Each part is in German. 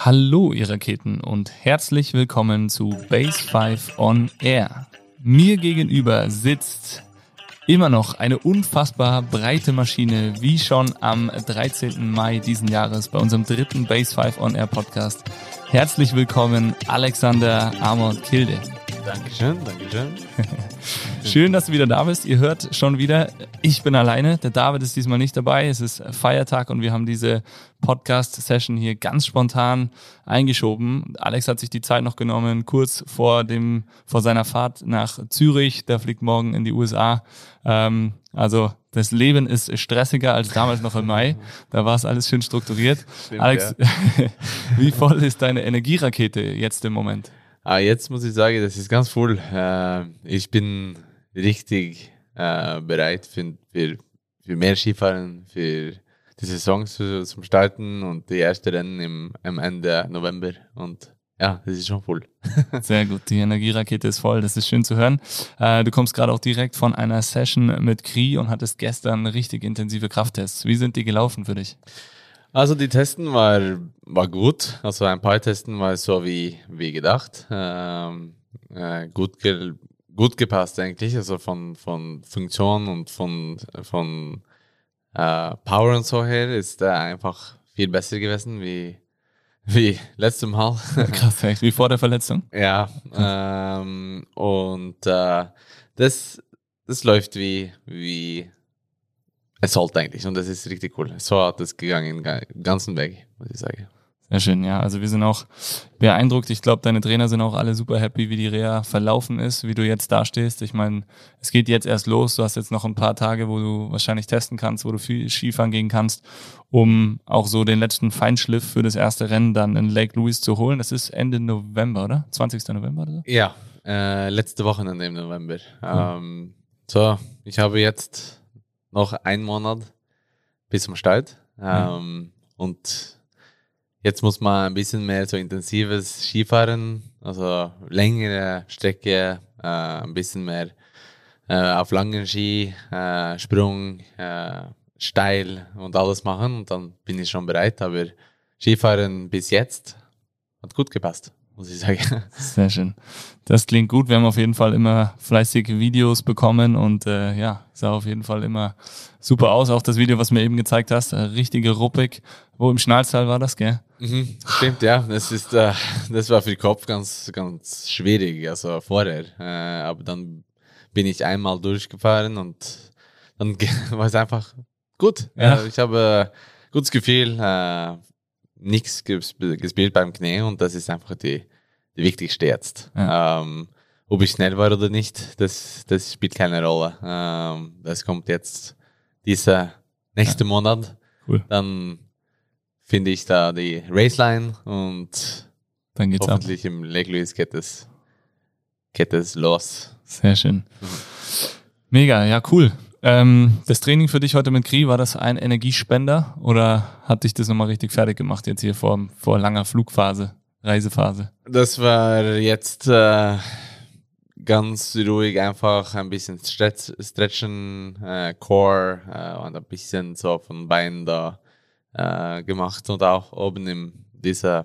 Hallo, ihr Raketen und herzlich willkommen zu Base 5 on Air. Mir gegenüber sitzt immer noch eine unfassbar breite Maschine, wie schon am 13. Mai diesen Jahres bei unserem dritten Base 5 on Air Podcast. Herzlich willkommen, Alexander Amon Kilde. Dankeschön, Dankeschön. Schön, dass du wieder da bist. Ihr hört schon wieder, ich bin alleine. Der David ist diesmal nicht dabei. Es ist Feiertag und wir haben diese Podcast-Session hier ganz spontan eingeschoben. Alex hat sich die Zeit noch genommen, kurz vor dem, vor seiner Fahrt nach Zürich. Der fliegt morgen in die USA. Ähm, also das Leben ist stressiger als damals noch im Mai. Da war es alles schön strukturiert. Stimmt, Alex, ja. wie voll ist deine Energierakete jetzt im Moment? Ah, jetzt muss ich sagen, das ist ganz voll. Äh, ich bin richtig äh, bereit für, für, für mehr Skifahren, für die Saison zu, zum Starten und die erste Rennen im, am Ende November. Und ja, das ist schon voll. Sehr gut, die Energierakete ist voll, das ist schön zu hören. Äh, du kommst gerade auch direkt von einer Session mit Kri und hattest gestern richtig intensive Krafttests. Wie sind die gelaufen für dich? Also die Testen war, war gut. Also ein paar Testen war so wie, wie gedacht. Ähm, äh, gut, ge gut gepasst eigentlich. Also von, von Funktion und von, von äh, Power und so her ist er einfach viel besser gewesen wie, wie letztes Mal. Krass, echt, wie vor der Verletzung? ja. Ähm, und äh, das, das läuft wie, wie es sollte eigentlich und das ist richtig cool. So hat es gegangen, den ganzen Weg, muss ich sagen. Sehr schön, ja. Also wir sind auch beeindruckt. Ich glaube, deine Trainer sind auch alle super happy, wie die Reha verlaufen ist, wie du jetzt dastehst. Ich meine, es geht jetzt erst los. Du hast jetzt noch ein paar Tage, wo du wahrscheinlich testen kannst, wo du viel Skifahren gehen kannst, um auch so den letzten Feinschliff für das erste Rennen dann in Lake Louise zu holen. Das ist Ende November, oder? 20. November oder so? Ja, äh, letzte Wochenende im November. Mhm. Ähm, so, ich habe jetzt noch einen Monat bis zum Start. Ähm, und jetzt muss man ein bisschen mehr so intensives Skifahren, also längere Strecke, äh, ein bisschen mehr äh, auf langen Ski, äh, Sprung, äh, steil und alles machen und dann bin ich schon bereit. Aber Skifahren bis jetzt hat gut gepasst muss ich sagen. Sehr schön. Das klingt gut. Wir haben auf jeden Fall immer fleißig Videos bekommen und äh, ja, sah auf jeden Fall immer super aus. Auch das Video, was mir eben gezeigt hast, äh, richtige ruppig. Wo im Schnalztal war das, gell? Mhm, stimmt, ja. Das ist, äh, das war für den Kopf ganz, ganz schwierig, also vorher. Äh, aber dann bin ich einmal durchgefahren und dann war es einfach gut. Ja. Äh, ich habe äh, gutes Gefühl. Nichts gespielt beim Knie und das ist einfach die, die wichtigste jetzt. Ja. Ähm, ob ich schnell war oder nicht, das, das spielt keine Rolle. Ähm, das kommt jetzt dieser nächste ja. Monat. Cool. Dann finde ich da die Raceline und dann geht's hoffentlich ab. im Lake Louise geht es, geht es los. Sehr schön. Mhm. Mega, ja, cool. Ähm, das Training für dich heute mit Kri, war das ein Energiespender oder hat dich das nochmal richtig fertig gemacht jetzt hier vor, vor langer Flugphase, Reisephase? Das war jetzt äh, ganz ruhig, einfach ein bisschen stretch, stretchen, äh, Core äh, und ein bisschen so von Beinen da äh, gemacht und auch oben in dieser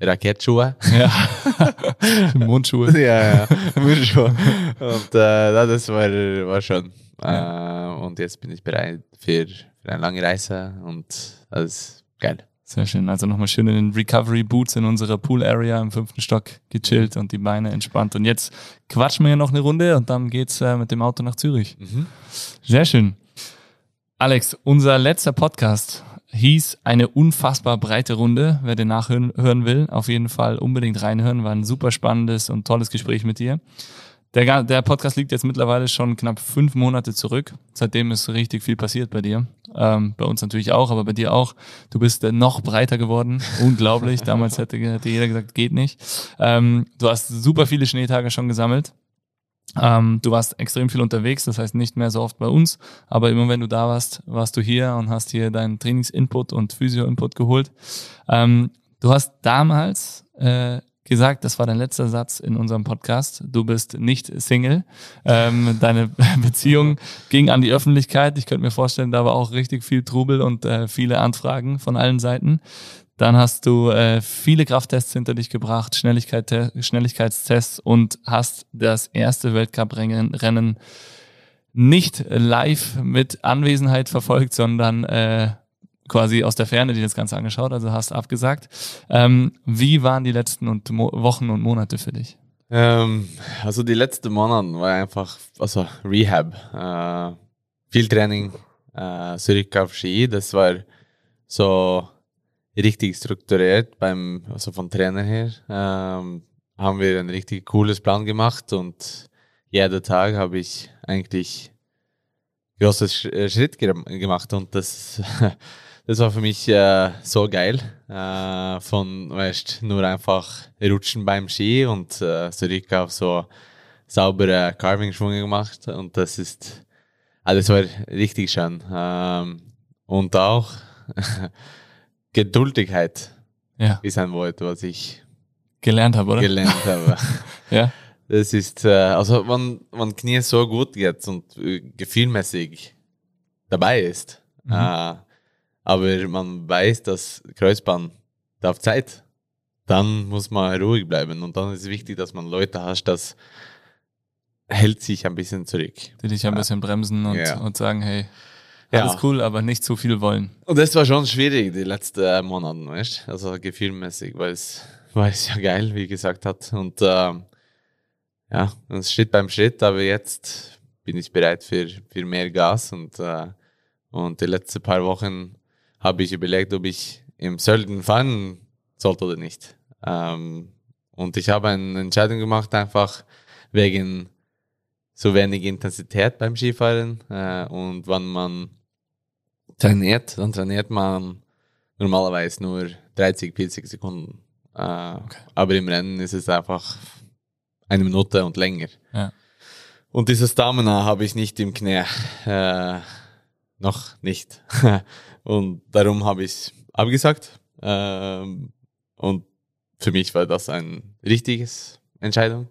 Raketschuhe. Ja. Mundschuhe. ja, ja. Mundschuhe. Und äh, das war, war schon ja. Äh, und jetzt bin ich bereit für, für eine lange Reise und ist geil. Sehr schön. Also nochmal schön in den Recovery Boots in unserer Pool Area im fünften Stock gechillt und die Beine entspannt. Und jetzt quatschen wir noch eine Runde und dann geht's äh, mit dem Auto nach Zürich. Mhm. Sehr schön. Alex, unser letzter Podcast hieß eine unfassbar breite Runde. Wer den nachhören will, auf jeden Fall unbedingt reinhören. War ein super spannendes und tolles Gespräch mit dir. Der, der Podcast liegt jetzt mittlerweile schon knapp fünf Monate zurück. Seitdem ist richtig viel passiert bei dir. Ähm, bei uns natürlich auch, aber bei dir auch. Du bist äh, noch breiter geworden. Unglaublich. Damals hätte, hätte jeder gesagt, geht nicht. Ähm, du hast super viele Schneetage schon gesammelt. Ähm, du warst extrem viel unterwegs, das heißt nicht mehr so oft bei uns, aber immer wenn du da warst, warst du hier und hast hier deinen Trainingsinput und Physio-Input geholt. Ähm, du hast damals äh, gesagt, das war dein letzter Satz in unserem Podcast. Du bist nicht Single. Ähm, deine Beziehung ging an die Öffentlichkeit. Ich könnte mir vorstellen, da war auch richtig viel Trubel und äh, viele Anfragen von allen Seiten. Dann hast du äh, viele Krafttests hinter dich gebracht, Schnelligkeit, Schnelligkeitstests und hast das erste Weltcup-Rennen Rennen nicht live mit Anwesenheit verfolgt, sondern äh, quasi aus der Ferne dir das Ganze angeschaut, also hast abgesagt. Ähm, wie waren die letzten und Mo Wochen und Monate für dich? Ähm, also die letzten Monate war einfach also Rehab, äh, viel Training, äh, zurück auf Ski. Das war so richtig strukturiert beim also vom Trainer her. Ähm, haben wir ein richtig cooles Plan gemacht und jeden Tag habe ich eigentlich großes äh, Schritt gemacht und das das war für mich äh, so geil. Äh, von, weißt nur einfach rutschen beim Ski und äh, zurück auf so saubere Carving-Schwünge gemacht. Und das ist, alles war richtig schön. Ähm, und auch Geduldigkeit ja. ist ein Wort, was ich gelernt habe, oder? Gelernt habe. ja. Das ist, äh, also wenn, wenn Knie so gut geht und äh, gefühlmäßig dabei ist, mhm. Aber man weiß, dass Kreuzbahn darf Zeit. Dann muss man ruhig bleiben und dann ist es wichtig, dass man Leute hast, das hält sich ein bisschen zurück. Die dich ein bisschen bremsen und, ja. und sagen, hey, alles ja. cool, aber nicht zu viel wollen. Und das war schon schwierig, die letzten Monate, weißt Also gefühlmäßig, weil es, weil es ja geil, wie gesagt hat. Und äh, ja, es Schritt beim Schritt, aber jetzt bin ich bereit für, für mehr Gas und, äh, und die letzten paar Wochen habe ich überlegt, ob ich im Sölden fahren sollte oder nicht. Ähm, und ich habe eine Entscheidung gemacht, einfach wegen so wenig Intensität beim Skifahren. Äh, und wenn man trainiert, dann trainiert man normalerweise nur 30, 40 Sekunden. Äh, okay. Aber im Rennen ist es einfach eine Minute und länger. Ja. Und dieses Stamina habe ich nicht im Knie. Äh, noch nicht. Und darum habe ich abgesagt. Ähm, und für mich war das ein richtiges Entscheidung.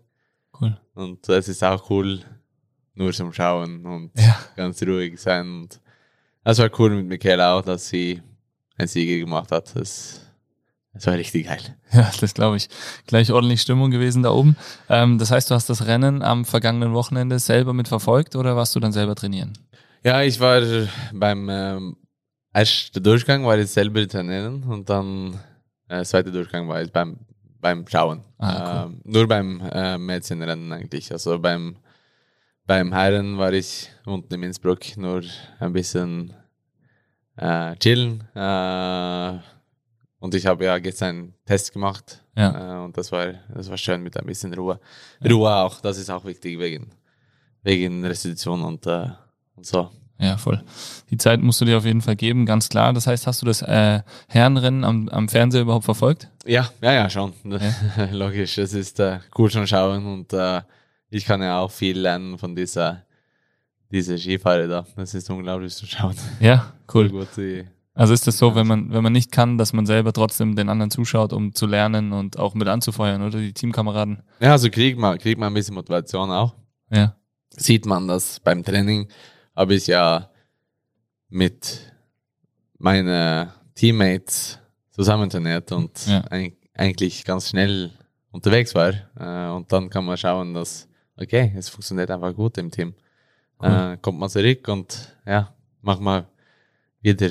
Cool. Und es ist auch cool, nur zum Schauen und ja. ganz ruhig sein. Und es war cool mit Michaela auch, dass sie ein Siege gemacht hat. Das, das war richtig geil. Ja, das glaube ich. Gleich ordentlich Stimmung gewesen da oben. Ähm, das heißt, du hast das Rennen am vergangenen Wochenende selber mitverfolgt oder warst du dann selber trainieren? Ja, ich war beim ähm, erste Durchgang war ich selber trainieren und dann äh, zweite Durchgang war ich beim, beim Schauen. Ah, cool. äh, nur beim äh, Mädchenrennen eigentlich. Also beim, beim Herren war ich unten in Innsbruck nur ein bisschen äh, chillen. Äh, und ich habe ja gestern einen Test gemacht. Ja. Äh, und das war, das war schön mit ein bisschen Ruhe. Ja. Ruhe auch, das ist auch wichtig wegen, wegen Restitution und, äh, und so. Ja, voll. Die Zeit musst du dir auf jeden Fall geben, ganz klar. Das heißt, hast du das äh, Herrenrennen am, am Fernseher überhaupt verfolgt? Ja, ja, ja, schon. Ja. Logisch, es ist äh, cool schon schauen und äh, ich kann ja auch viel lernen von dieser, dieser Skifahrer da. Das ist unglaublich zu schauen. Ja, cool. Gut, also ist das so, wenn man, wenn man nicht kann, dass man selber trotzdem den anderen zuschaut, um zu lernen und auch mit anzufeuern, oder die Teamkameraden? Ja, also kriegt man, kriegt man ein bisschen Motivation auch. Ja. Sieht man das beim Training habe ich ja mit meinen Teammates zusammen trainiert und ja. eigentlich ganz schnell unterwegs war. Äh, und dann kann man schauen, dass, okay, es funktioniert einfach gut im Team. Cool. Äh, kommt man zurück und ja, mach mal wieder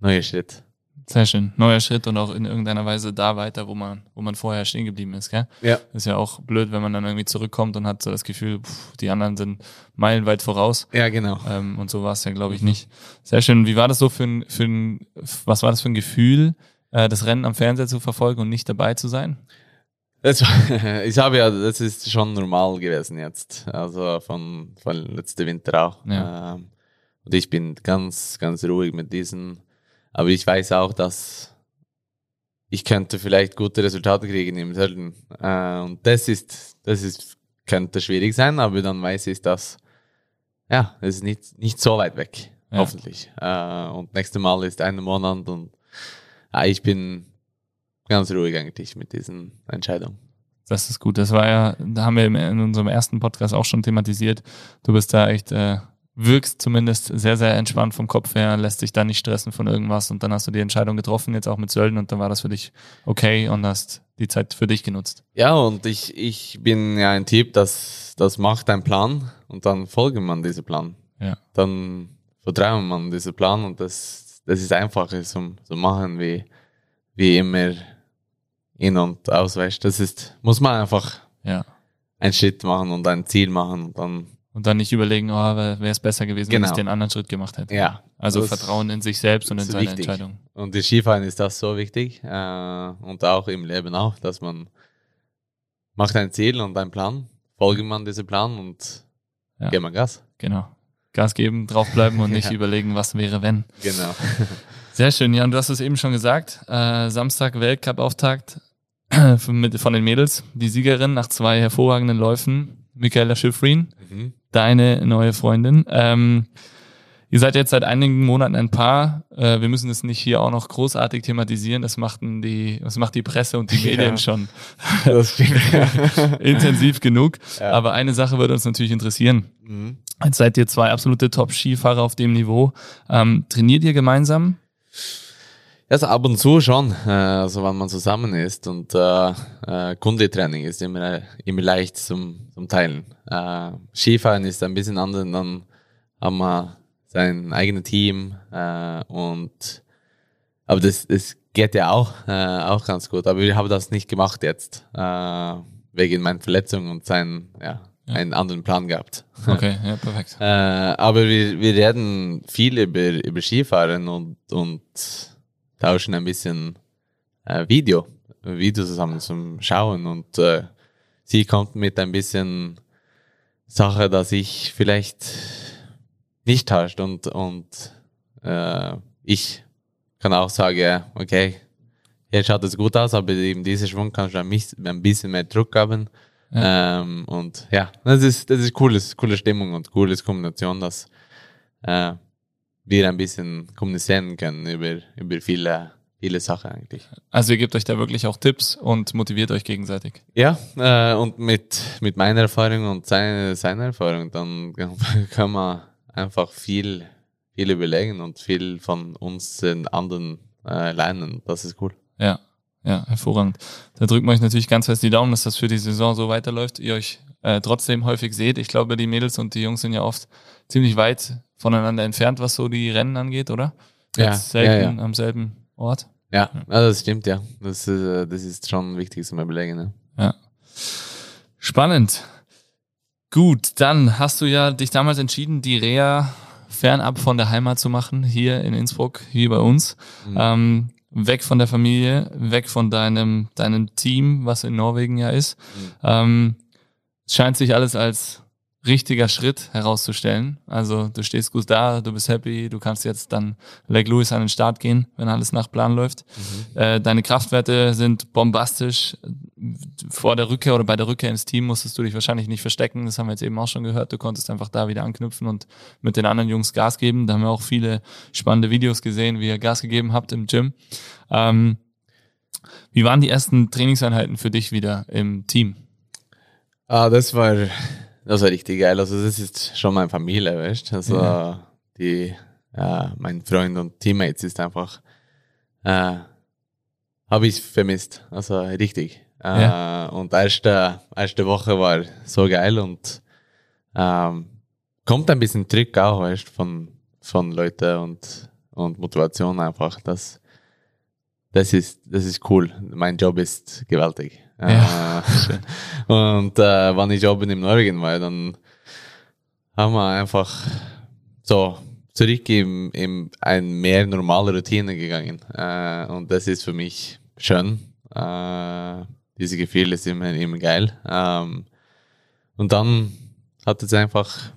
neue Schritt. Sehr schön. Neuer Schritt und auch in irgendeiner Weise da weiter, wo man, wo man vorher stehen geblieben ist, gell? Ja. Ist ja auch blöd, wenn man dann irgendwie zurückkommt und hat so das Gefühl, pff, die anderen sind meilenweit voraus. Ja, genau. Ähm, und so war es ja, glaube ich, nicht. Sehr schön. Wie war das so für ein, für ein, was war das für ein Gefühl, äh, das Rennen am Fernseher zu verfolgen und nicht dabei zu sein? Das, ich habe ja, das ist schon normal gewesen jetzt. Also von, von letzten Winter auch. Ja. Ähm, und ich bin ganz, ganz ruhig mit diesen aber ich weiß auch, dass ich könnte vielleicht gute Resultate kriegen im Sölden. Äh, und das ist, das ist, könnte schwierig sein, aber dann weiß ich, dass, ja, es ist nicht, nicht so weit weg, ja. hoffentlich. Äh, und nächstes Mal ist ein Monat und äh, ich bin ganz ruhig eigentlich mit diesen Entscheidungen. Das ist gut. Das war ja, da haben wir in unserem ersten Podcast auch schon thematisiert. Du bist da echt äh, wirkst zumindest sehr, sehr entspannt vom Kopf her, lässt sich da nicht stressen von irgendwas und dann hast du die Entscheidung getroffen, jetzt auch mit Sölden und dann war das für dich okay und hast die Zeit für dich genutzt. Ja, und ich, ich bin ja ein Typ, das, das macht einen Plan und dann folgt man diesem Plan. Ja. Dann vertrauen man diesem Plan und das, das ist einfacher zum, zum machen, wie, wie immer in- und ausweicht. Das ist, muss man einfach Ja. einen Schritt machen und ein Ziel machen und dann, Und dann nicht überlegen, oh, wäre es besser gewesen, wenn Genau. ich den anderen Schritt gemacht hätte. ja. Also das- Vertrauen in sich selbst und in seine wichtig. Entscheidung. Und die Skifahren ist das so wichtig äh, und auch im Leben auch, dass man macht ein Ziel und einen Plan, folgt man diesem Plan und Ja. geht man Gas. Genau. Gas geben, draufbleiben und nicht Ja. überlegen, was wäre, wenn. Genau. Sehr schön, ja, und du hast es eben schon gesagt. Äh, Samstag Weltcup-Auftakt von, den Mädels. Die Siegerin nach zwei hervorragenden Läufen, Michaela Schifrin, mhm. Deine neue Freundin. Ähm, ihr seid jetzt seit einigen Monaten ein Paar. Äh, wir müssen es nicht hier auch noch großartig thematisieren. Das machten die, das macht die Presse und die Medien Ja. schon Das intensiv genug. Ja. Aber eine Sache würde uns natürlich interessieren. mhm. Jetzt seid ihr zwei absolute Top-Skifahrer auf dem Niveau. Ähm, trainiert ihr gemeinsam? Also ab und zu schon, äh, also wenn man zusammen ist und äh, äh, Kundetraining ist immer, immer leicht zum, zum Teilen. Äh, Skifahren ist ein bisschen anders, dann haben wir sein eigenes Team äh, und aber das, das geht ja auch, äh, auch ganz gut. Aber wir haben das nicht gemacht jetzt, äh, wegen meiner Verletzung und sein, ja, Ja. einen anderen Plan gehabt. Okay, ja, perfekt. Äh, aber wir, wir reden viel über, über Skifahren und, und tauschen ein bisschen äh, Video, Video zusammen zum Schauen und äh, sie kommt mit ein bisschen Sache, dass ich vielleicht nicht tauscht und, und äh, ich kann auch sagen, ja, okay, jetzt schaut es gut aus, aber in diesem Schwung kannst du ein bisschen- ein bisschen mehr Druck haben. Ähm, und ja, das ist, das ist cooles, coole Stimmung und cooles Kombination, dass äh, wir ein bisschen kommunizieren können über, über viele, viele Sachen eigentlich. Also ihr gebt euch da wirklich auch Tipps und motiviert euch gegenseitig. Ja, äh, und mit, mit meiner Erfahrung und seine, seiner Erfahrung, dann kann man einfach viel, viel überlegen und viel von uns den anderen äh, lernen. Das ist cool. Ja, ja, hervorragend. Da drücken wir euch natürlich ganz fest die Daumen, dass das für die Saison so weiterläuft. Ihr euch äh, trotzdem häufig seht. Ich glaube, die Mädels und die Jungs sind ja oft ziemlich weit voneinander entfernt, was so die Rennen angeht, oder? Ja, selten ja, am selben Ort. Ja, ja das stimmt, ja. Das, äh, das ist schon wichtig zum Überlegen. Ne? Ja. Spannend. Gut, dann hast du ja dich damals entschieden, die Reha fernab von der Heimat zu machen, hier in Innsbruck, hier bei uns. Mhm. Ähm, weg von der Familie, weg von deinem, deinem Team, was in Norwegen ja ist. Mhm. Ähm, es scheint sich alles als richtiger Schritt herauszustellen. Also du stehst gut da, du bist happy, du kannst jetzt dann Lake Louis an den Start gehen, wenn alles nach Plan läuft. Äh, deine Kraftwerte sind bombastisch. Vor der Rückkehr oder bei der Rückkehr ins Team musstest du dich wahrscheinlich nicht verstecken. Das haben wir jetzt eben auch schon gehört. Du konntest einfach da wieder anknüpfen und mit den anderen Jungs Gas geben. Da haben wir auch viele spannende Videos gesehen, wie ihr Gas gegeben habt im Gym. Ähm, wie waren die ersten Trainingseinheiten für dich wieder im Team? Ah, das war, das war richtig geil. Also das ist schon meine Familie, weißt du? Also Ja. die, äh, mein Freund und Teammates ist einfach, äh, habe ich vermisst. Also richtig. Äh, Ja. Und erste, erste Woche war so geil und ähm, kommt ein bisschen Druck auch, weißt von, von Leuten und, und Motivation einfach. Das, das ist, das ist cool. Mein Job ist gewaltig. Ja, Äh, und äh, wenn ich oben in Norwegen war, dann haben wir einfach so zurück in, in eine mehr normale Routine gegangen. Äh, und das ist für mich schön. Äh, diese Gefühl ist immer, immer geil. Ähm, und dann hat es einfach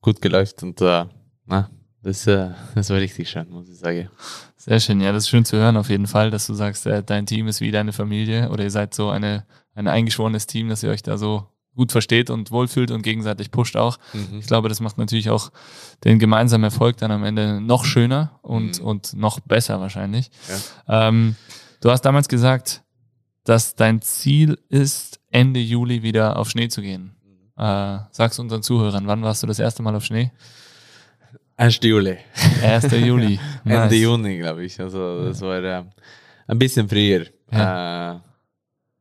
gut geläuft und äh, na, das, äh, das war richtig schön, muss ich sagen. Sehr schön, ja, das ist schön zu hören auf jeden Fall, dass du sagst, äh, dein Team ist wie deine Familie oder ihr seid so eine, ein eingeschworenes Team, dass ihr euch da so gut versteht und wohlfühlt und gegenseitig pusht auch. Mhm. Ich glaube, das macht natürlich auch den gemeinsamen Erfolg dann am Ende noch schöner und, Mhm. und noch besser wahrscheinlich. Ähm, du hast damals gesagt, dass dein Ziel ist, Ende Juli wieder auf Schnee zu gehen. Äh, sagst unseren Zuhörern, wann warst du das erste Mal auf Schnee? 1. Juli. 1. Juli. Ende Nice. Juni, glaube ich. Also das war äh, ein bisschen früher. Äh,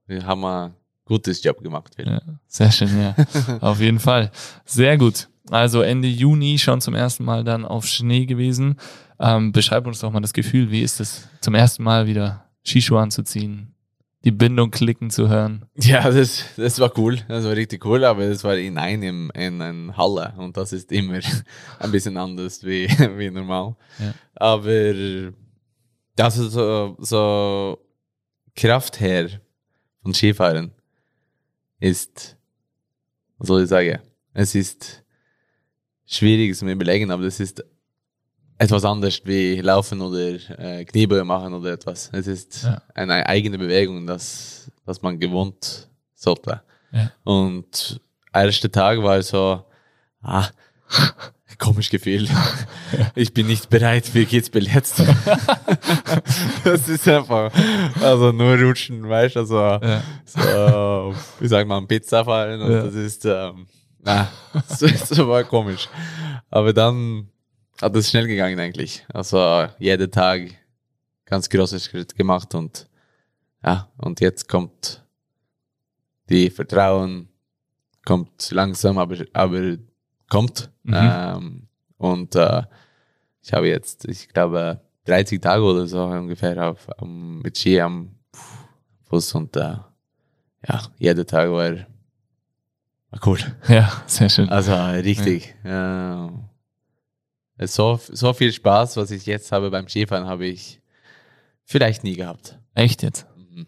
wir haben ein gutes Job gemacht. Ja, sehr schön, ja. auf jeden Fall. Sehr gut. Also Ende Juni schon zum ersten Mal dann auf Schnee gewesen. Ähm, beschreib uns doch mal das Gefühl, wie ist es zum ersten Mal wieder Skischuhe anzuziehen, die Bindung klicken zu hören. Ja, das, das war cool. Das war richtig cool, aber das war in einem in einer Halle und das ist immer ein bisschen anders wie, wie normal. Ja. Aber also so, so Kraft her von Skifahren ist, was soll ich sagen, es ist schwierig zu überlegen, aber das ist etwas anderes wie Laufen oder äh, Kniebeuge machen oder etwas. Es ist Ja. eine eigene Bewegung, das, das man gewohnt sollte. Ja. Und erster Tag war so, ah, komisch Gefühl. Ich bin nicht bereit für Kitzbühel jetzt. das ist einfach, also nur rutschen, weißt du, also, Ja. so, wie sagt man, Pizza fallen und Ja. das ist, ähm, na, das, das war komisch. Aber dann hat es schnell gegangen eigentlich. Also jeden Tag ganz große Schritt gemacht und ja, und jetzt kommt die Vertrauen, kommt langsam, aber, aber kommt. Mhm. Ähm, und äh, ich habe jetzt, ich glaube, 30 Tage oder so ungefähr auf, am- mit Ski am Fuß und äh, ja, jeder Tag war, war cool. Ja, sehr schön. Also richtig. Ja. Es so, so viel Spaß, was ich jetzt habe beim Skifahren, habe ich vielleicht nie gehabt. Echt jetzt? Mhm.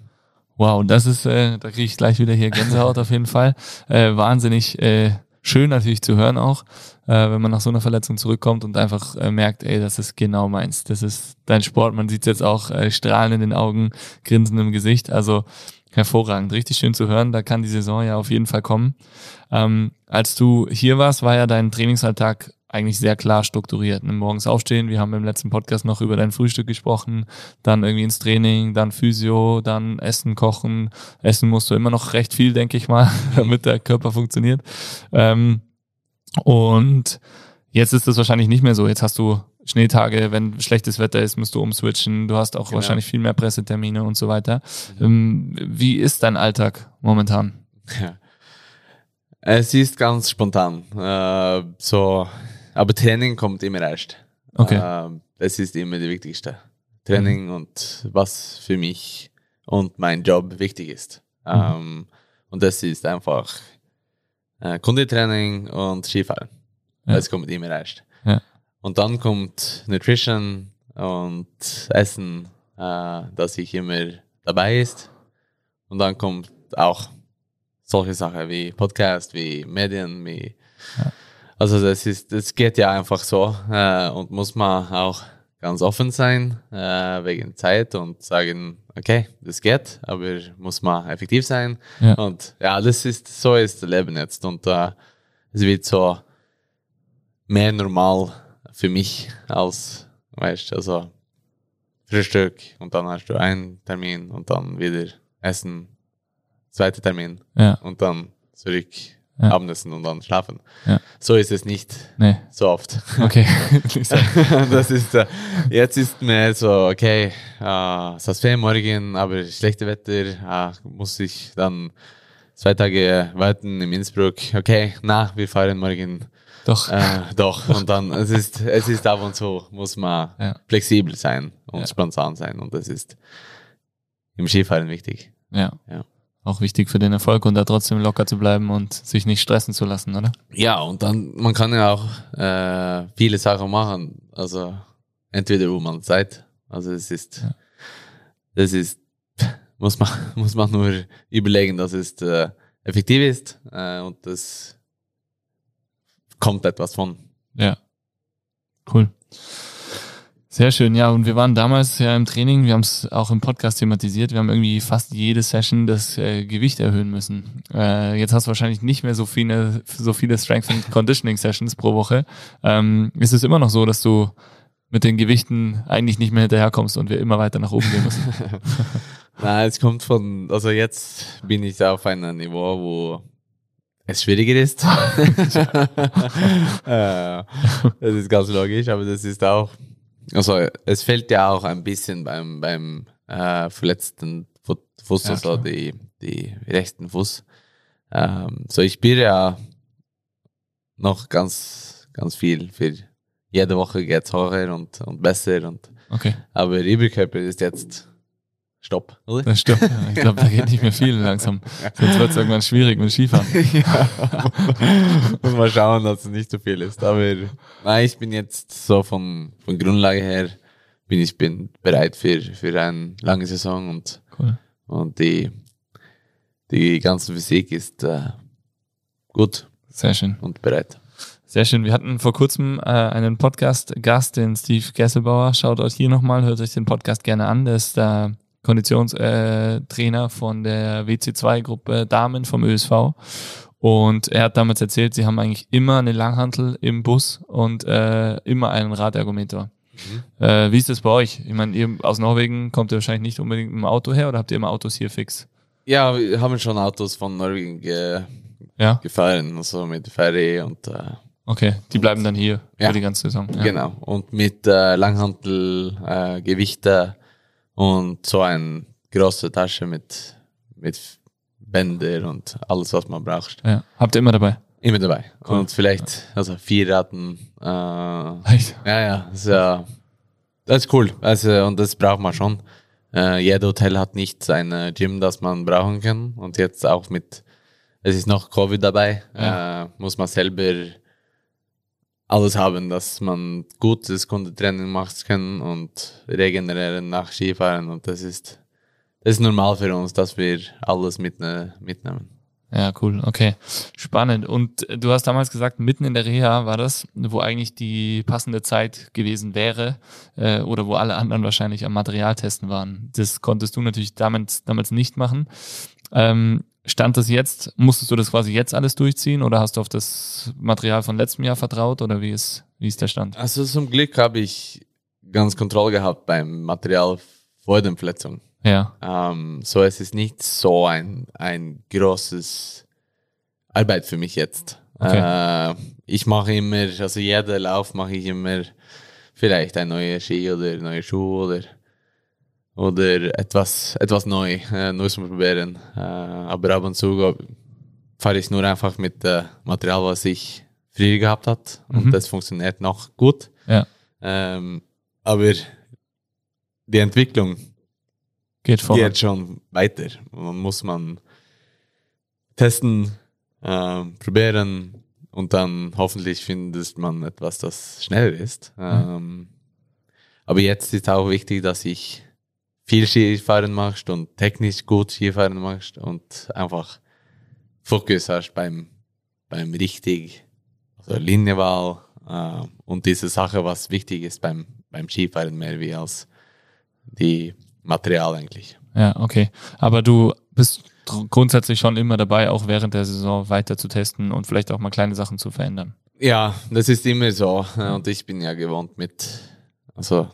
Wow, das ist, äh, da kriege ich gleich wieder hier Gänsehaut auf jeden Fall. Äh, wahnsinnig äh, schön natürlich zu hören auch, äh, wenn man nach so einer Verletzung zurückkommt und einfach äh, merkt, ey, das ist genau meins. Das ist dein Sport. Man sieht jetzt auch äh, Strahlen in den Augen, Grinsen im Gesicht. Also hervorragend, richtig schön zu hören. Da kann die Saison ja auf jeden Fall kommen. Ähm, als du hier warst, war ja dein Trainingsalltag eigentlich sehr klar strukturiert. Ne? Morgens aufstehen, wir haben im letzten Podcast noch über dein Frühstück gesprochen, dann irgendwie ins Training, dann Physio, dann Essen kochen. Essen musst du immer noch recht viel, denke ich mal, damit der Körper funktioniert. Ähm, und jetzt ist das wahrscheinlich nicht mehr so. Jetzt hast du Schneetage, wenn schlechtes Wetter ist, musst du umswitchen. Du hast auch Genau. wahrscheinlich viel mehr Pressetermine und so weiter. Ähm, wie ist dein Alltag momentan? Ja. Es ist ganz spontan. Äh, so, aber Training kommt immer erst. Okay. Äh, das ist immer das Wichtigste. Training und was für mich und mein Job wichtig ist. Ähm, und das ist einfach äh, Kundetraining und Skifahren. Ja. Das kommt immer erst. Ja. Und dann kommt Nutrition und Essen, äh, dass ich immer dabei ist. Und dann kommt auch solche Sachen wie Podcast, wie Medien, wie also das ist, das geht ja einfach so äh, und muss man auch ganz offen sein äh, wegen Zeit und sagen, okay, das geht, aber muss man effektiv sein Ja. und ja, das ist so ist das Leben jetzt und äh, es wird so mehr normal für mich als, weißt, also Frühstück und dann hast du einen Termin und dann wieder Essen, zweiter Termin Ja, und dann zurück Ja. Abendessen und dann schlafen. Ja. So ist es nicht nee. so oft. Okay. Das ist, äh, jetzt ist mir so, okay, äh, es ist morgen, aber schlechte Wetter, äh, muss ich dann zwei Tage warten in Innsbruck. Okay, na, wir fahren morgen. Doch. Äh, doch, und dann, es ist, es ist ab und zu, muss man Ja. flexibel sein und Ja. spontan sein und das ist im Skifahren wichtig. Ja. Ja. Auch wichtig für den Erfolg und da trotzdem locker zu bleiben und sich nicht stressen zu lassen, oder? Ja, und dann, man kann ja auch äh, viele Sachen machen. Also entweder wo man Zeit, also es ist, Ja. das ist, muss man, muss man nur überlegen, dass es äh, effektiv ist äh, und das kommt etwas von. Ja. Cool. Sehr schön, ja. Und wir waren damals ja im Training, wir haben es auch im Podcast thematisiert, wir haben irgendwie fast jede Session das äh, Gewicht erhöhen müssen. Äh, jetzt hast du wahrscheinlich nicht mehr so viele, so viele Strength and Conditioning Sessions pro Woche. Ähm, ist es immer noch so, dass du mit den Gewichten eigentlich nicht mehr hinterherkommst und wir immer weiter nach oben gehen müssen? Na, es kommt von, also jetzt bin ich auf einem Niveau, wo es schwieriger ist. äh, das ist ganz logisch, aber das ist auch, also es fällt ja auch ein bisschen beim, beim äh, verletzten Fuß, ja, also die, die rechten Fuß. Ähm, so ich spiele ja noch ganz, ganz viel für jede Woche geht es höher und, und besser und okay. aber Überkörper ist jetzt Stopp, oder? Das Stopp. Ich glaube, da geht nicht mehr viel langsam. Sonst wird es irgendwann schwierig mit Skifahren. ja. Muss mal schauen, dass es nicht so viel ist. Aber nein, ich bin jetzt so von, von Grundlage her bin ich bin bereit für, für eine lange Saison und, cool. und die, die ganze Physik ist äh, gut. Sehr schön. Und bereit. Sehr schön. Wir hatten vor kurzem äh, einen Podcast-Gast, den Steve Gesselbauer. Schaut euch hier nochmal, hört euch den Podcast gerne an. Der ist da Konditionstrainer äh, von der WC2-Gruppe Damen vom ÖSV. Und er hat damals erzählt, sie haben eigentlich immer eine Langhantel im Bus und äh, immer einen Radergometer. Mhm. Äh, wie ist das bei euch? Ich meine, ihr aus Norwegen kommt ihr wahrscheinlich nicht unbedingt mit dem Auto her oder habt ihr immer Autos hier fix? Ja, wir haben schon Autos von Norwegen ge ja? gefahren, also mit Ferry und äh, Okay, die bleiben dann hier ja. für die ganze Saison. Ja. Genau. Und mit äh, Langhantel, äh, Gewichte und so eine große Tasche mit, mit Bänder und alles, was man braucht. Ja. Habt ihr immer dabei? Immer dabei. Cool. Und vielleicht, also vier Raten. Äh, Echt? Ja, ja. Das ist, äh, das ist cool. Also, und das braucht man schon. Äh, jeder Hotel hat nicht sein Gym, das man brauchen kann. Und jetzt auch mit, es ist noch Covid dabei, ja. äh, muss man selber alles haben, dass man gutes Kundentraining machen kann und regenerieren nach Skifahren. Und das ist, das ist normal für uns, dass wir alles mit, mitnehmen. Ja, cool. Okay. Spannend. Und du hast damals gesagt, mitten in der Reha war das, wo eigentlich die passende Zeit gewesen wäre äh, oder wo alle anderen wahrscheinlich am Materialtesten waren. Das konntest du natürlich damals, damals nicht machen. Ähm, Stand das jetzt? Musstest du das quasi jetzt alles durchziehen oder hast du auf das Material von letztem Jahr vertraut oder wie ist, wie ist der Stand? Also zum Glück habe ich ganz Kontrolle gehabt beim Material vor der Verletzung. Ja. Ähm, so es ist nicht so ein, ein großes Arbeit für mich jetzt. Okay. Äh, ich mache immer, also jeder Lauf mache ich immer vielleicht ein neuer Ski oder neue Schuhe oder oder etwas, etwas neu, äh, Neues probieren. Äh, aber ab und zu fahre ich nur einfach mit äh, Material, was ich früher gehabt hat und mhm. das funktioniert noch gut. Ja. Ähm, aber die Entwicklung geht, geht schon weiter. Man muss man testen, äh, probieren und dann hoffentlich findet man etwas, das schneller ist. Mhm. Ähm, aber jetzt ist auch wichtig, dass ich viel Skifahren machst und technisch gut Skifahren machst und einfach Fokus hast beim, beim richtig, also Linienwahl äh, und diese Sache, was wichtig ist beim, beim Skifahren mehr wie als die Material eigentlich. Ja, okay. Aber du bist grundsätzlich schon immer dabei, auch während der Saison weiter zu testen und vielleicht auch mal kleine Sachen zu verändern. Ja, das ist immer so. Und ich bin ja gewohnt mit, also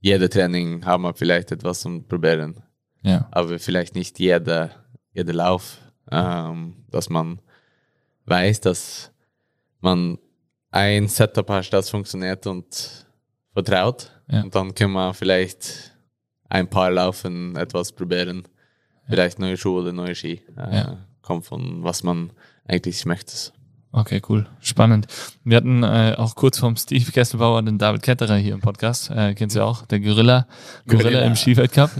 jeder Training haben wir vielleicht etwas zum Probieren. Ja. Aber vielleicht nicht jeder, jeder Lauf, ähm, dass man weiß, dass man ein Setup hat, das funktioniert und vertraut. Ja. Und dann können wir vielleicht ein paar Laufen etwas probieren. Vielleicht neue Schuhe oder neue Ski. Äh, ja. Kommt von was man eigentlich möchte. Okay, cool. Spannend. Wir hatten äh, auch kurz vorm Steve Kesselbauer den David Ketterer hier im Podcast. Äh, kennst du ja auch, der Gorilla. Gorilla, Gorilla. im Skiweltcup.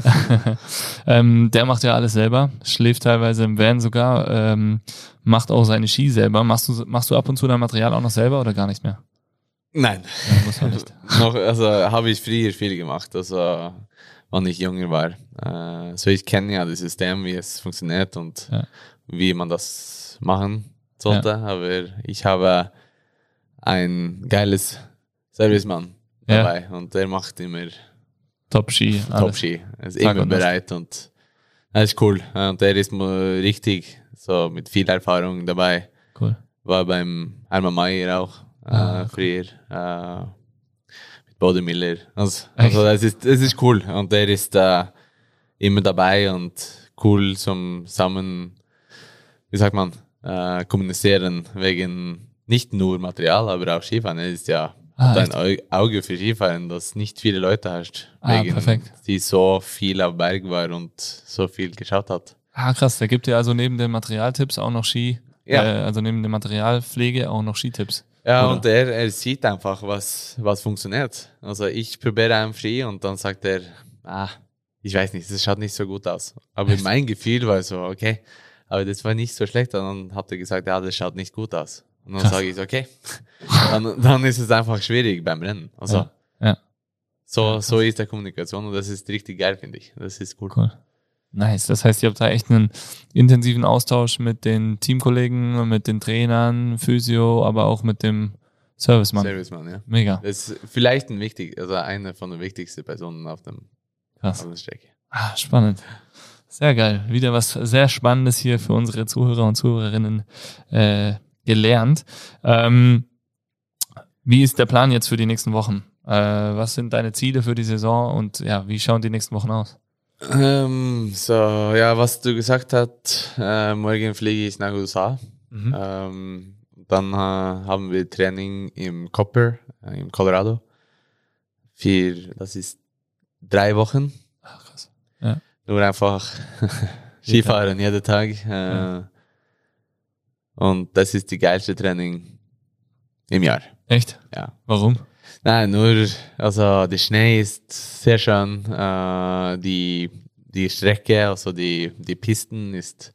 ähm, der macht ja alles selber, schläft teilweise im Van sogar, ähm, macht auch seine Ski selber. Machst du, machst du ab und zu dein Material auch noch selber oder gar nicht mehr? Nein. Ja, muss man nicht. noch, also habe ich früher viel gemacht, also wann ich jünger war. Äh, so ich kenne ja das System, wie es funktioniert und ja. wie man das machen sollte, ja. aber ich habe ein geiles Servicemann dabei ja. und der macht immer Top-Ski. Top-Ski. Er ist immer bereit und das ist cool. Und der ist richtig so mit viel Erfahrung dabei. Cool. War beim Hermann Mayer auch äh, ah, früher. Äh, mit Bode Miller. Also, also das, ist, das ist cool. Und der ist äh, immer dabei und cool zum Zusammen, wie sagt man, äh, kommunizieren wegen nicht nur Material, aber auch Skifahren. Es ist ja Ah, dein Au- Auge für Skifahren, dass nicht viele Leute hast, Ah, wegen perfekt. die so viel auf Berg war und so viel geschaut hat. Ah, krass, der gibt dir also neben den Materialtipps auch noch Ski, Ja. äh, also neben der Materialpflege auch noch Skitipps. Ja, Oder? und er, er sieht einfach, was, was funktioniert. Also ich probiere einen Ski und dann sagt er, ah, ich weiß nicht, das schaut nicht so gut aus. Aber Echt? mein Gefühl war so, okay, aber das war nicht so schlecht. Und dann hat er gesagt, ja, das schaut nicht gut aus. Und dann sage ich, okay, dann, dann ist es einfach schwierig beim Rennen. Also Ja. ja. so, so ist der Kommunikation und das ist richtig geil, finde ich. Das ist cool. Cool. Nice. Das heißt, ihr habt da echt einen intensiven Austausch mit den Teamkollegen, mit den Trainern, Physio, aber auch mit dem Servicemann. Serviceman, ja. Mega. Das ist vielleicht ein wichtig, also eine von den wichtigsten Personen auf dem Krass. auf der Strecke. Ah, spannend. Sehr geil. Wieder was sehr Spannendes hier für unsere Zuhörer und Zuhörerinnen äh, gelernt. Ähm, wie ist der Plan jetzt für die nächsten Wochen? Äh, was sind deine Ziele für die Saison und ja, wie schauen die nächsten Wochen aus? Ähm, so, ja, was du gesagt hast, äh, morgen fliege ich nach USA. Mhm. Ähm, dann äh, haben wir Training im Copper, äh, in Colorado. Für, das ist drei Wochen. Nur einfach Skifahren jeden Tag. Äh. Und das ist die geilste Training im Jahr. Echt? Ja. Warum? Nein, nur, also der Schnee ist sehr schön. Äh, die, die Strecke, also die, die Pisten ist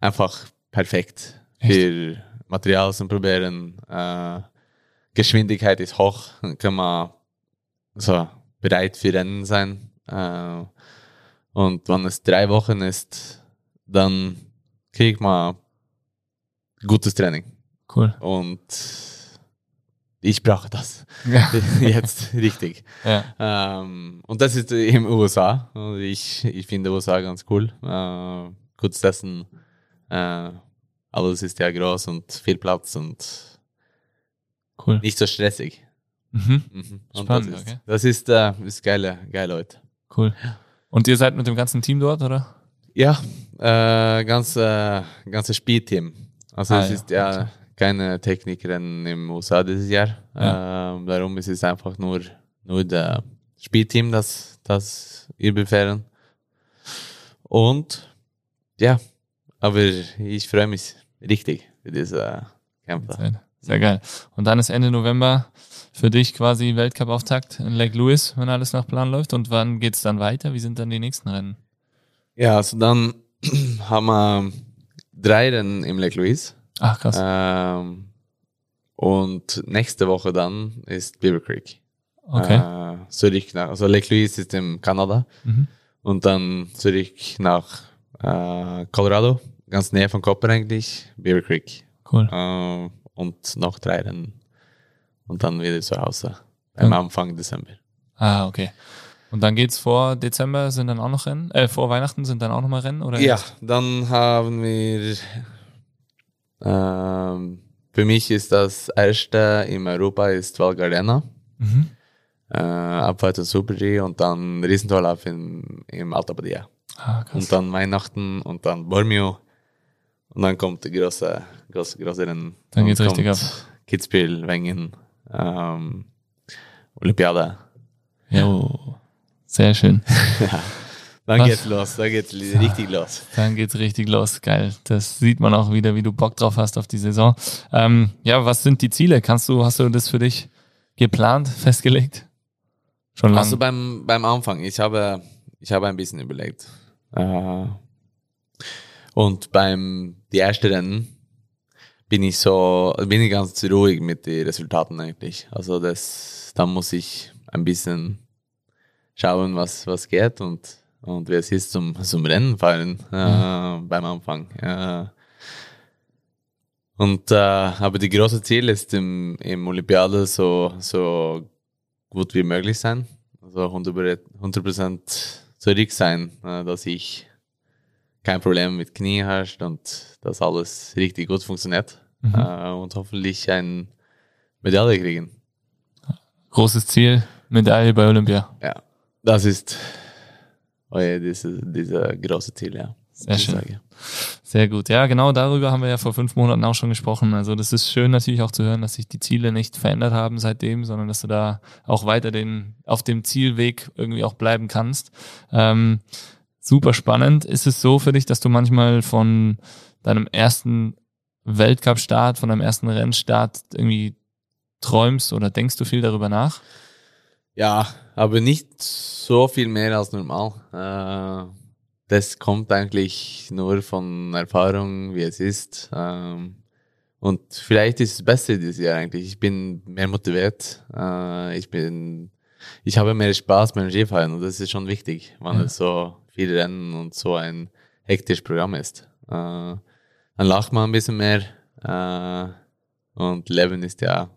einfach perfekt Echt? für Material zum Probieren. Äh, Geschwindigkeit ist hoch, dann kann man so bereit für Rennen sein. Äh, und wenn es drei Wochen ist, dann kriegt man gutes Training. Cool. Und ich brauche das Ja. jetzt richtig. ja. Ähm, und das ist im USA. Und ich, ich finde USA ganz cool. Äh, gutes Essen. Äh, alles ist ja groß und viel Platz und Cool. nicht so stressig. Mhm. Mhm. Und Spannend, das ist, okay. das ist, äh, ist geile, geile Leute. Cool. Und ihr seid mit dem ganzen Team dort, oder? Ja, äh, ganz, äh, ganzes Spielteam. Also Ah, es ja. ist ja keine Technikrennen im USA dieses Jahr. Ja. Ähm, darum ist es einfach nur, nur der Spielteam, das, das ihr befehlen. Und ja, aber ich freue mich richtig für diese Kämpfe. Sehr, geil. Und dann ist Ende November für dich quasi Weltcup-Auftakt in Lake Louis, wenn alles nach Plan läuft. Und wann geht's dann weiter? Wie sind dann die nächsten Rennen? Ja, also dann haben wir drei Rennen im Lake Louise. Ach, krass. Ähm, und nächste Woche dann ist Beaver Creek. Okay. Äh, zurück nach, also Lake Louise ist in Kanada Mhm. und dann zurück nach äh, Colorado, ganz näher von Copper eigentlich, Beaver Creek. Cool. Äh, und noch drei Rennen. Und dann wieder zu Hause am Ja. Anfang Dezember. Ah, okay. Und dann geht's vor Dezember, sind dann auch noch Rennen? Äh, vor Weihnachten sind dann auch nochmal Rennen? Oder Ja, dann haben wir, ähm, für mich ist das erste in Europa ist Val Gardena. Mhm. äh, Abfahrt und Super-G und dann Riesentorlauf in, im Alta Badia. Ah, krass. Und dann Weihnachten und dann Bormio. Und dann kommt die große, große, große Rennen. Dann geht's richtig ab. Kitzbühel, Wengen, ähm, Olympiade. Jo. Sehr schön. Dann Was? geht's los, da geht's li- richtig los. Dann geht's richtig los. Geil. Das sieht man auch wieder, wie du Bock drauf hast auf die Saison. Ähm, ja, was sind die Ziele? Kannst du, hast du das für dich geplant, festgelegt? Schon lange. Also beim, beim Anfang, ich habe, ich habe ein bisschen überlegt. Äh, und beim die ersten Rennen bin ich so, bin ich ganz ruhig mit den Resultaten eigentlich. Also das, da muss ich ein bisschen schauen, was, was geht und, und wie es ist zum, zum Rennen fahren äh, beim Anfang. Äh, und äh, aber die große Ziel ist im, im Olympiade so, so gut wie möglich sein. Also 100%, 100% zurück sein, äh, dass ich kein Problem mit Knie hast und dass alles richtig gut funktioniert. Mhm. Äh, und hoffentlich ein Medaille kriegen. Großes Ziel, Medaille bei Olympia. Ja, das ist oh ja, diese, diese große Ziel, ja. Sehr schön. Sehr gut. Ja, genau darüber haben wir ja vor fünf Monaten auch schon gesprochen. Also das ist schön natürlich auch zu hören, dass sich die Ziele nicht verändert haben seitdem, sondern dass du da auch weiter den, auf dem Zielweg irgendwie auch bleiben kannst. Ähm, super spannend. Ist es so für dich, dass du manchmal von deinem ersten Weltcup-Start, von deinem ersten Rennstart irgendwie träumst oder denkst du viel darüber nach? Ja, aber nicht so viel mehr als normal. Äh, das kommt eigentlich nur von Erfahrung, wie es ist. Ähm, und vielleicht ist es besser dieses Jahr eigentlich. Ich bin mehr motiviert. Äh, ich bin, ich habe mehr Spaß beim Skifahren und das ist schon wichtig, wenn ja. es so viele Rennen und so ein hektisches Programm ist. Äh, dann lacht man ein bisschen mehr äh, und Leben ist ja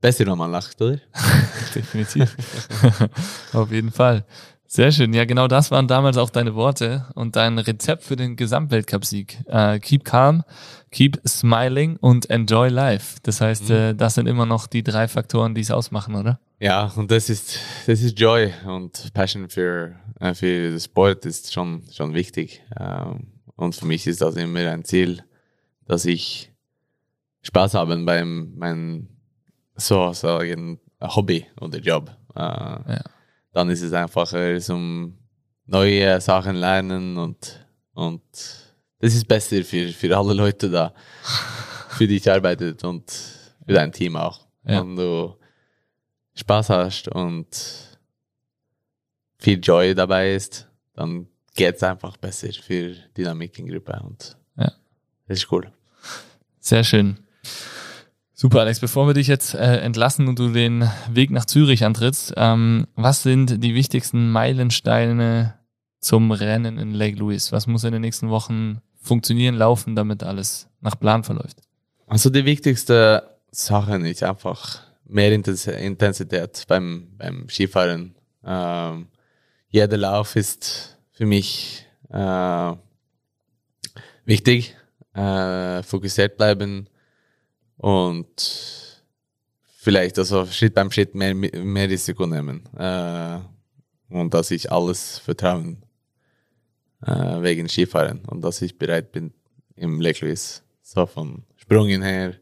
besser, wenn man lacht, oder? Definitiv. Auf jeden Fall. Sehr schön. Ja, genau das waren damals auch deine Worte und dein Rezept für den Gesamtweltcupsieg. Äh, keep calm, keep smiling und enjoy life. Das heißt, mhm. äh, das sind immer noch die drei Faktoren, die es ausmachen, oder? Ja, und das ist, das ist Joy und Passion für, äh, für Sport ist schon, schon wichtig. Ähm, und für mich ist das immer ein Ziel, dass ich Spaß habe beim, meinem, so sagen, Hobby oder Job. Äh, ja dann ist es einfacher zum neue Sachen lernen und, und das ist besser für, für alle Leute da, für die ich arbeitet und für dein Team auch. Ja. Wenn du Spaß hast und viel Joy dabei ist, dann geht es einfach besser für Dynamik in Gruppe und ja. das ist cool. Sehr schön. Super, Alex. Bevor wir dich jetzt äh, entlassen und du den Weg nach Zürich antrittst, ähm, was sind die wichtigsten Meilensteine zum Rennen in Lake Louise? Was muss in den nächsten Wochen funktionieren, laufen, damit alles nach Plan verläuft? Also die wichtigste Sache ist einfach mehr Intensität beim, beim Skifahren. Ähm, jeder Lauf ist für mich äh, wichtig. Äh, fokussiert bleiben und vielleicht also Schritt beim Schritt mehr, mehr Risiko nehmen äh, und dass ich alles vertrauen äh, wegen Skifahren und dass ich bereit bin im Lake so von Sprungen her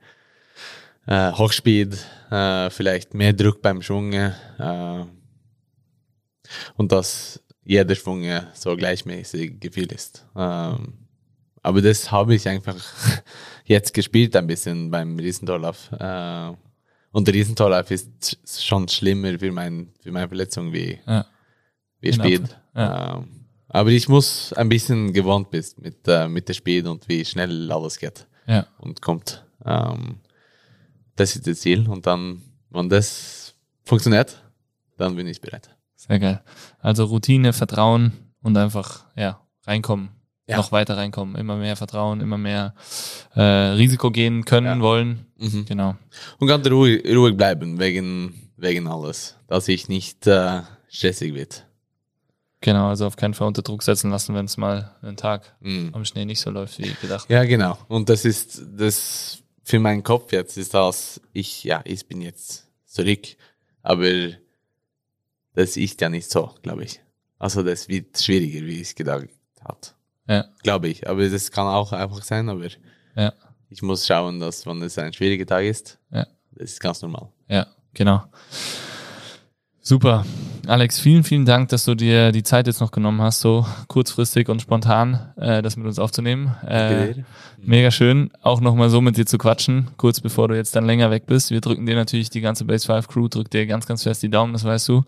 äh, Hochspeed äh, vielleicht mehr Druck beim Schwung äh, und dass jeder Schwung so gleichmäßig gefühlt ist. Ähm, aber das habe ich einfach jetzt gespielt ein bisschen beim Riesentorlauf. Äh, und der Riesentorlauf ist schon schlimmer für, mein, für meine Verletzung wie, ja. wie Speed. Ja. Äh, aber ich muss ein bisschen gewohnt bist mit, äh, mit der Speed und wie schnell alles geht ja. und kommt. Ähm, das ist das Ziel. Und dann, wenn das funktioniert, dann bin ich bereit. Sehr geil. Also Routine, Vertrauen und einfach ja, reinkommen ja. noch weiter reinkommen, immer mehr Vertrauen, immer mehr äh, Risiko gehen können, ja. wollen. Mhm. Genau. Und ganz ruhig, ruhig bleiben wegen, wegen alles, dass ich nicht äh, stressig wird. Genau, also auf keinen Fall unter Druck setzen lassen, wenn es mal einen Tag mhm. am Schnee nicht so läuft wie gedacht. Ja, genau. Und das ist das für meinen Kopf jetzt ist das, ich, ja, ich bin jetzt zurück, aber das ist ja nicht so, glaube ich. Also das wird schwieriger, wie ich gedacht hat. Ja. Glaube ich. Aber das kann auch einfach sein, aber ja. ich muss schauen, dass wenn es ein schwieriger Tag ist, ja. das ist ganz normal. Ja, genau. Super. Alex, vielen, vielen Dank, dass du dir die Zeit jetzt noch genommen hast, so kurzfristig und spontan äh, das mit uns aufzunehmen. Äh, mega schön, auch nochmal so mit dir zu quatschen, kurz bevor du jetzt dann länger weg bist. Wir drücken dir natürlich, die ganze Base 5 Crew drückt dir ganz, ganz fest die Daumen, das weißt du.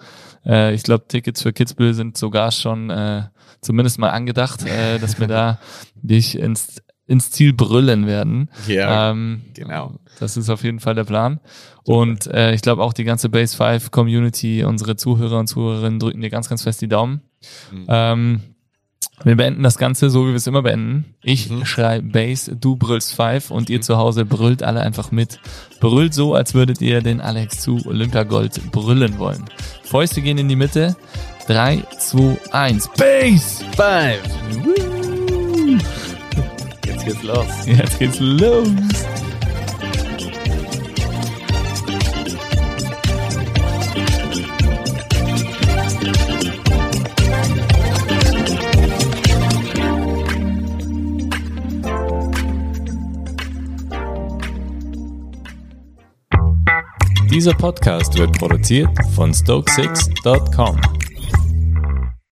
Äh, ich glaube, Tickets für Kitzbühel sind sogar schon äh, zumindest mal angedacht, äh, dass wir da dich ins ins Ziel brüllen werden. Ja, ähm, genau. Das ist auf jeden Fall der Plan. Und äh, ich glaube auch die ganze Base 5 Community, unsere Zuhörer und Zuhörerinnen drücken dir ganz, ganz fest die Daumen. Mhm. Ähm, wir beenden das Ganze so, wie wir es immer beenden. Ich mhm. schreibe Base, du brüllst 5 und ihr mhm. zu Hause brüllt alle einfach mit. Brüllt so, als würdet ihr den Alex zu Olympia Gold brüllen wollen. Fäuste gehen in die Mitte. 3, 2, 1. Base 5! Jetzt geht's los. Jetzt geht's los. Dieser Podcast wird produziert von Stoke6.com.